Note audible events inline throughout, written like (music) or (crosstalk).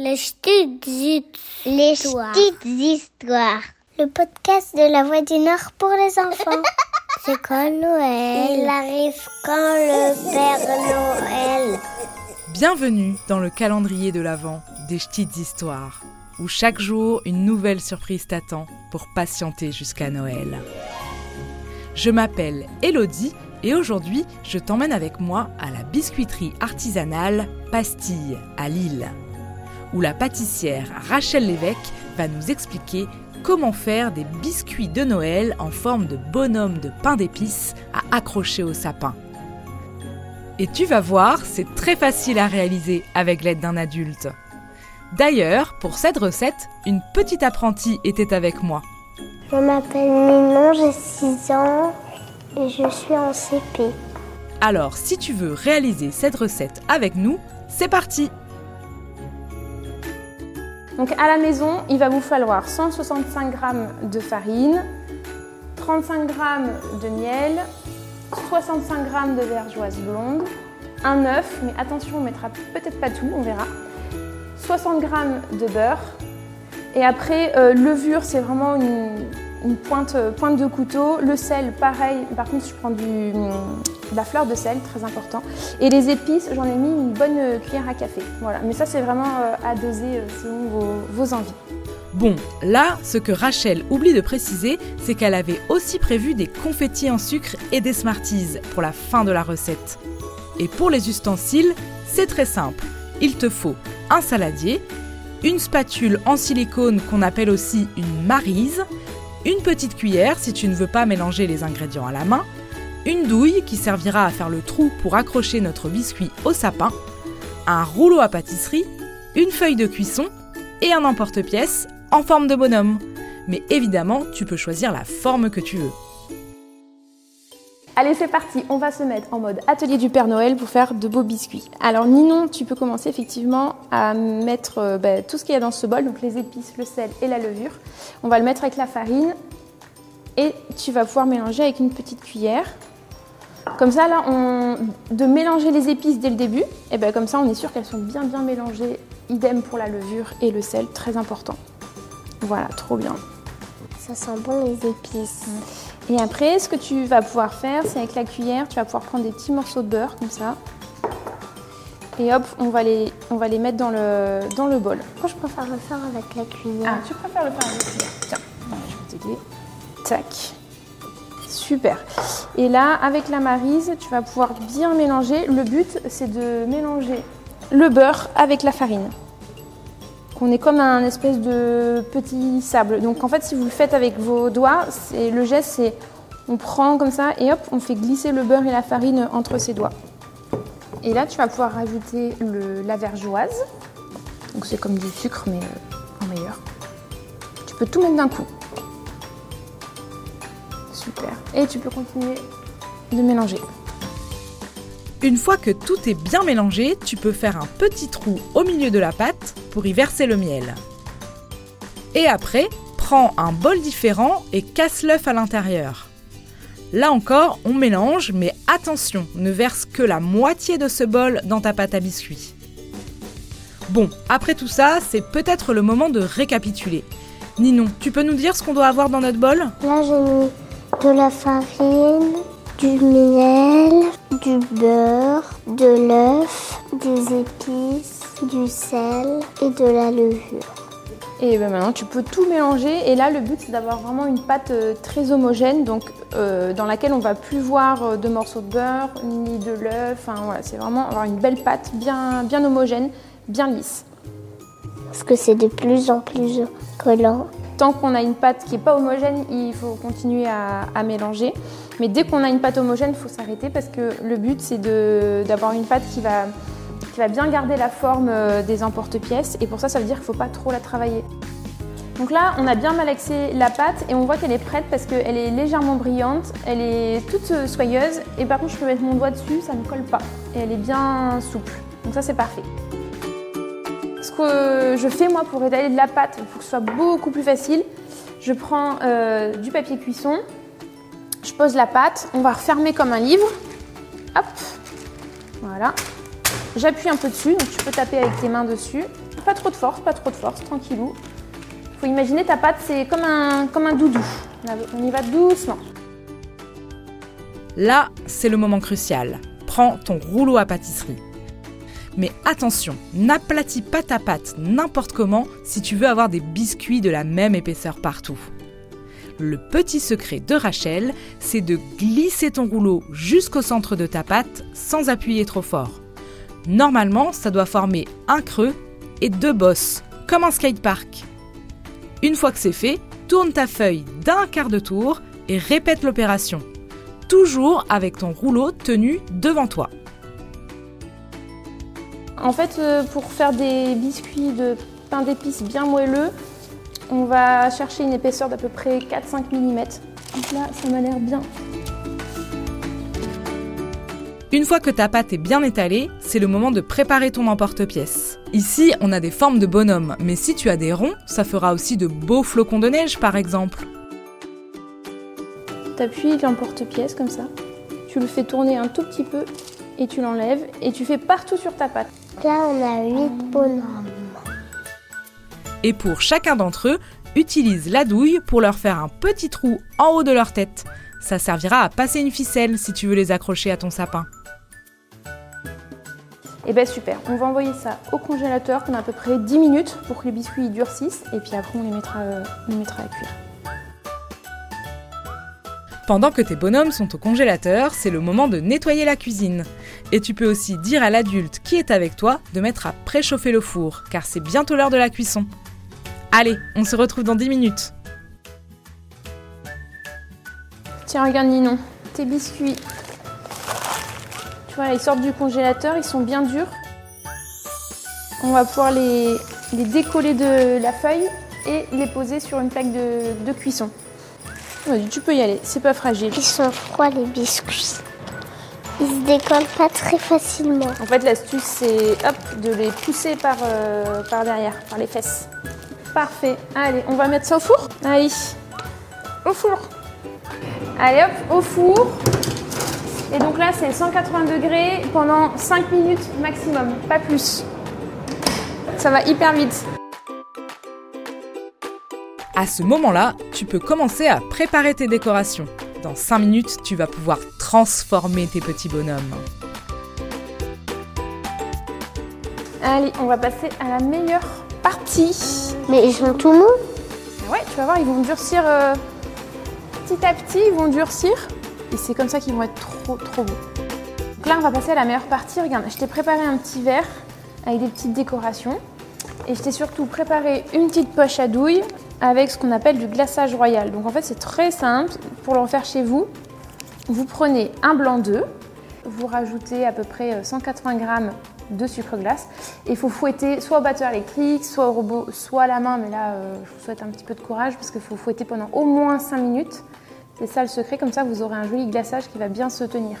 Les petites histoires. Les petites histoires. Le podcast de la Voix du Nord pour les enfants. (laughs) C'est quand Noël Il arrive quand le Père Noël Bienvenue dans le calendrier de l'Avent des petites histoires, où chaque jour une nouvelle surprise t'attend pour patienter jusqu'à Noël. Je m'appelle Elodie et aujourd'hui je t'emmène avec moi à la biscuiterie artisanale Pastille à Lille, où la pâtissière Rachel Lévesque va nous expliquer comment faire des biscuits de Noël en forme de bonhomme de pain d'épices à accrocher au sapin. Et tu vas voir, c'est très facile à réaliser avec l'aide d'un adulte. D'ailleurs, pour cette recette, une petite apprentie était avec moi. Je m'appelle Ninon, j'ai 6 ans et je suis en CP. Alors, si tu veux réaliser cette recette avec nous, c'est parti Donc à la maison, il va vous falloir 165 g de farine, 35 g de miel, 65 g de vergeoise blonde, un œuf, mais attention, on mettra peut-être pas tout, on verra, 60 g de beurre, et après, euh, levure, c'est vraiment une, pointe, pointe de couteau. Le sel, pareil, par contre, je prends du, la fleur de sel, très important. Et les épices, j'en ai mis une bonne cuillère à café. Voilà, mais ça, c'est vraiment euh, à doser euh, selon vos, envies. Bon, là, ce que Rachel oublie de préciser, c'est qu'elle avait aussi prévu des confettis en sucre et des Smarties pour la fin de la recette. Et pour les ustensiles, c'est très simple. Il te faut un saladier, une spatule en silicone qu'on appelle aussi une marise, une petite cuillère si tu ne veux pas mélanger les ingrédients à la main, une douille qui servira à faire le trou pour accrocher notre biscuit au sapin, un rouleau à pâtisserie, une feuille de cuisson et un emporte-pièce en forme de bonhomme. Mais évidemment, tu peux choisir la forme que tu veux. Allez, c'est parti, on va se mettre en mode atelier du Père Noël pour faire de beaux biscuits. Alors Ninon, tu peux commencer effectivement à mettre euh, bah, tout ce qu'il y a dans ce bol, donc les épices, le sel et la levure. On va le mettre avec la farine et tu vas pouvoir mélanger avec une petite cuillère. Comme ça, là, on... de mélanger les épices dès le début, et ben comme ça, on est sûr qu'elles sont bien bien mélangées. Idem pour la levure et le sel, très important. Voilà, trop bien. Ça sent bon les épices. Et après, ce que tu vas pouvoir faire, c'est avec la cuillère, tu vas pouvoir prendre des petits morceaux de beurre comme ça. Et hop, on va les, on va les mettre dans le, dans le bol. Moi, je préfère le faire avec la cuillère. Ah, tu préfères le faire avec la cuillère Tiens, je vais t'aider. Tac. Super. Et là, avec la marise, tu vas pouvoir bien mélanger. Le but, c'est de mélanger le beurre avec la farine. On est comme un espèce de petit sable. Donc en fait, si vous le faites avec vos doigts, le geste, c'est on prend comme ça et hop, on fait glisser le beurre et la farine entre ses doigts. Et là, tu vas pouvoir rajouter le, la vergeoise. Donc c'est comme du sucre, mais euh, en meilleur. Tu peux tout mettre d'un coup. Et tu peux continuer de mélanger. Une fois que tout est bien mélangé, tu peux faire un petit trou au milieu de la pâte pour y verser le miel. Et après, prends un bol différent et casse l'œuf à l'intérieur. Là encore, on mélange, mais attention, ne verse que la moitié de ce bol dans ta pâte à biscuits. Bon, après tout ça, c'est peut-être le moment de récapituler. Ninon, tu peux nous dire ce qu'on doit avoir dans notre bol? Là, j'ai mis de la farine, du miel, du beurre, de l'œuf, des épices, du sel et de la levure. Et ben maintenant, tu peux tout mélanger. Et là, le but, c'est d'avoir vraiment une pâte euh, très homogène, donc euh, dans laquelle on va plus voir euh, de morceaux de beurre ni de l'œuf. Enfin, voilà, c'est vraiment avoir une belle pâte bien, bien homogène, bien lisse. Parce que c'est de plus en plus collant. Tant qu'on a une pâte qui n'est pas homogène, il faut continuer à, mélanger. Mais dès qu'on a une pâte homogène, il faut s'arrêter parce que le but, c'est d'avoir une pâte qui va, qui va bien garder la forme euh, des emporte-pièces. Et pour ça, ça veut dire qu'il ne faut pas trop la travailler. Donc là, on a bien malaxé la pâte et on voit qu'elle est prête parce qu'elle est légèrement brillante, elle est toute euh, soyeuse. Et par contre, je peux mettre mon doigt dessus, ça ne colle pas. Et elle est bien souple. Donc ça, c'est parfait. Je fais moi pour étaler de la pâte, pour que ce soit beaucoup plus facile, je prends euh, du papier cuisson, je pose la pâte, on va refermer comme un livre. Hop, voilà. J'appuie un peu dessus, donc tu peux taper avec tes mains dessus. pas trop de force, pas trop de force, tranquillou. Faut imaginer ta pâte, c'est comme un, comme un doudou. On y va doucement. Là, c'est le moment crucial. Prends ton rouleau à pâtisserie. Mais attention, n'aplatis pas ta pâte n'importe comment si tu veux avoir des biscuits de la même épaisseur partout. Le petit secret de Rachel, c'est de glisser ton rouleau jusqu'au centre de ta pâte sans appuyer trop fort. Normalement, ça doit former un creux et deux bosses, comme un skatepark. Une fois que c'est fait, tourne ta feuille d'un quart de tour et répète l'opération. Toujours avec ton rouleau tenu devant toi. En fait, euh, pour faire des biscuits de pain d'épices bien moelleux, on va chercher une épaisseur d'à peu près 4-5 mm. Donc là, ça m'a l'air bien. Une fois que ta pâte est bien étalée, c'est le moment de préparer ton emporte-pièce. Ici, on a des formes de bonhommes, mais si tu as des ronds, ça fera aussi de beaux flocons de neige par exemple. T'appuies l'emporte-pièce comme ça, tu le fais tourner un tout petit peu et tu l'enlèves et tu fais partout sur ta pâte. Là, on a 8 bonhommes. Et pour chacun d'entre eux, utilise la douille pour leur faire un petit trou en haut de leur tête. Ça servira à passer une ficelle si tu veux les accrocher à ton sapin. Et eh ben super, on va envoyer ça au congélateur pendant à peu près 10 minutes pour que les biscuits durcissent et puis après on les mettra, euh, on les mettra à cuire. Pendant que tes bonhommes sont au congélateur, c'est le moment de nettoyer la cuisine. Et tu peux aussi dire à l'adulte qui est avec toi de mettre à préchauffer le four, car c'est bientôt l'heure de la cuisson. Allez, on se retrouve dans 10 minutes. Tiens, regarde Ninon, tes biscuits. Tu vois, ils sortent du congélateur, ils sont bien durs. On va pouvoir les, décoller de la feuille et les poser sur une plaque de, cuisson. Vas-y, tu peux y aller, c'est pas fragile. Ils sont froids les biscuits? Ils se décollent pas très facilement. En fait, l'astuce, c'est hop, de les pousser par, euh, par derrière, par les fesses. Parfait. Allez, on va mettre ça au four Allez, au four. Allez hop, au four. Et donc là, c'est 180 degrés pendant 5 minutes maximum, pas plus. Ça va hyper vite. À ce moment-là, tu peux commencer à préparer tes décorations. Dans 5 minutes, tu vas pouvoir transformer tes petits bonhommes. Allez, on va passer à la meilleure partie. Mais ils sont tout mous Ouais, tu vas voir, ils vont durcir euh, petit à petit, ils vont durcir. Et c'est comme ça qu'ils vont être trop, trop beaux. Donc là, on va passer à la meilleure partie. Regarde, je t'ai préparé un petit verre avec des petites décorations. Et je t'ai surtout préparé une petite poche à douille avec ce qu'on appelle du glaçage royal. Donc en fait, c'est très simple. Pour le faire chez vous, vous prenez un blanc d'œuf, vous rajoutez à peu près 180 euh, grammes de sucre glace. Et il faut fouetter soit au batteur électrique, soit au robot, soit à la main. Mais là, euh, je vous souhaite un petit peu de courage parce qu'il faut fouetter pendant au moins 5 minutes. C'est ça le secret, comme ça vous aurez un joli glaçage qui va bien se tenir.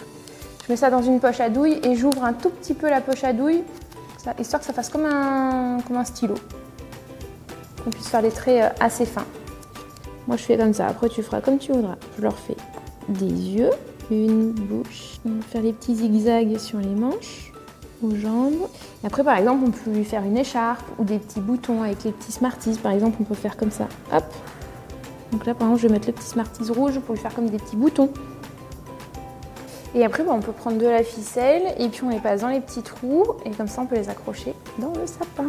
Je mets ça dans une poche à douille et j'ouvre un tout petit peu la poche à douille, histoire que ça fasse comme un stylo. Qu'on puisse faire des traits euh, assez fins. Moi je fais comme ça, après tu feras comme tu voudras. Je leur fais des yeux, une bouche, on va faire des petits zigzags sur les manches aux jambes. Après, par exemple, on peut lui faire une écharpe ou des petits boutons avec les petits Smarties. Par exemple, on peut faire comme ça. Hop. Donc là, par exemple, je vais mettre le petit Smarties rouge pour lui faire comme des petits boutons. Et après, bah, on peut prendre de la ficelle et puis on les passe dans les petits trous et comme ça, on peut les accrocher dans le sapin.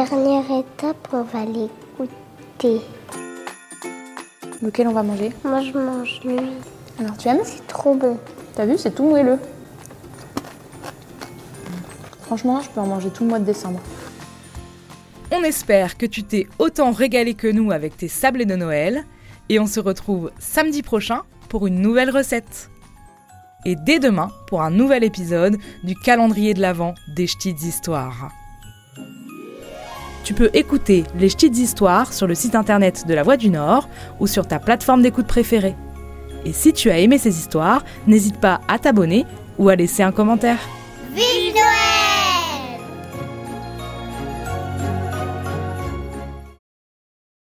Dernière étape, on va les goûter. Lequel on va manger? Moi, je mange lui. Alors, tu aimes? C'est trop bon. T'as vu, c'est tout moelleux. Franchement, je peux en manger tout le mois de décembre. On espère que tu t'es autant régalé que nous avec tes sablés de Noël. Et on se retrouve samedi prochain pour une nouvelle recette. Et dès demain pour un nouvel épisode du calendrier de l'Avent des Ch'tites Histoires. Tu peux écouter les Ch'tites Histoires sur le site internet de La Voix du Nord ou sur ta plateforme d'écoute préférée. Et si tu as aimé ces histoires, n'hésite pas à t'abonner ou à laisser un commentaire.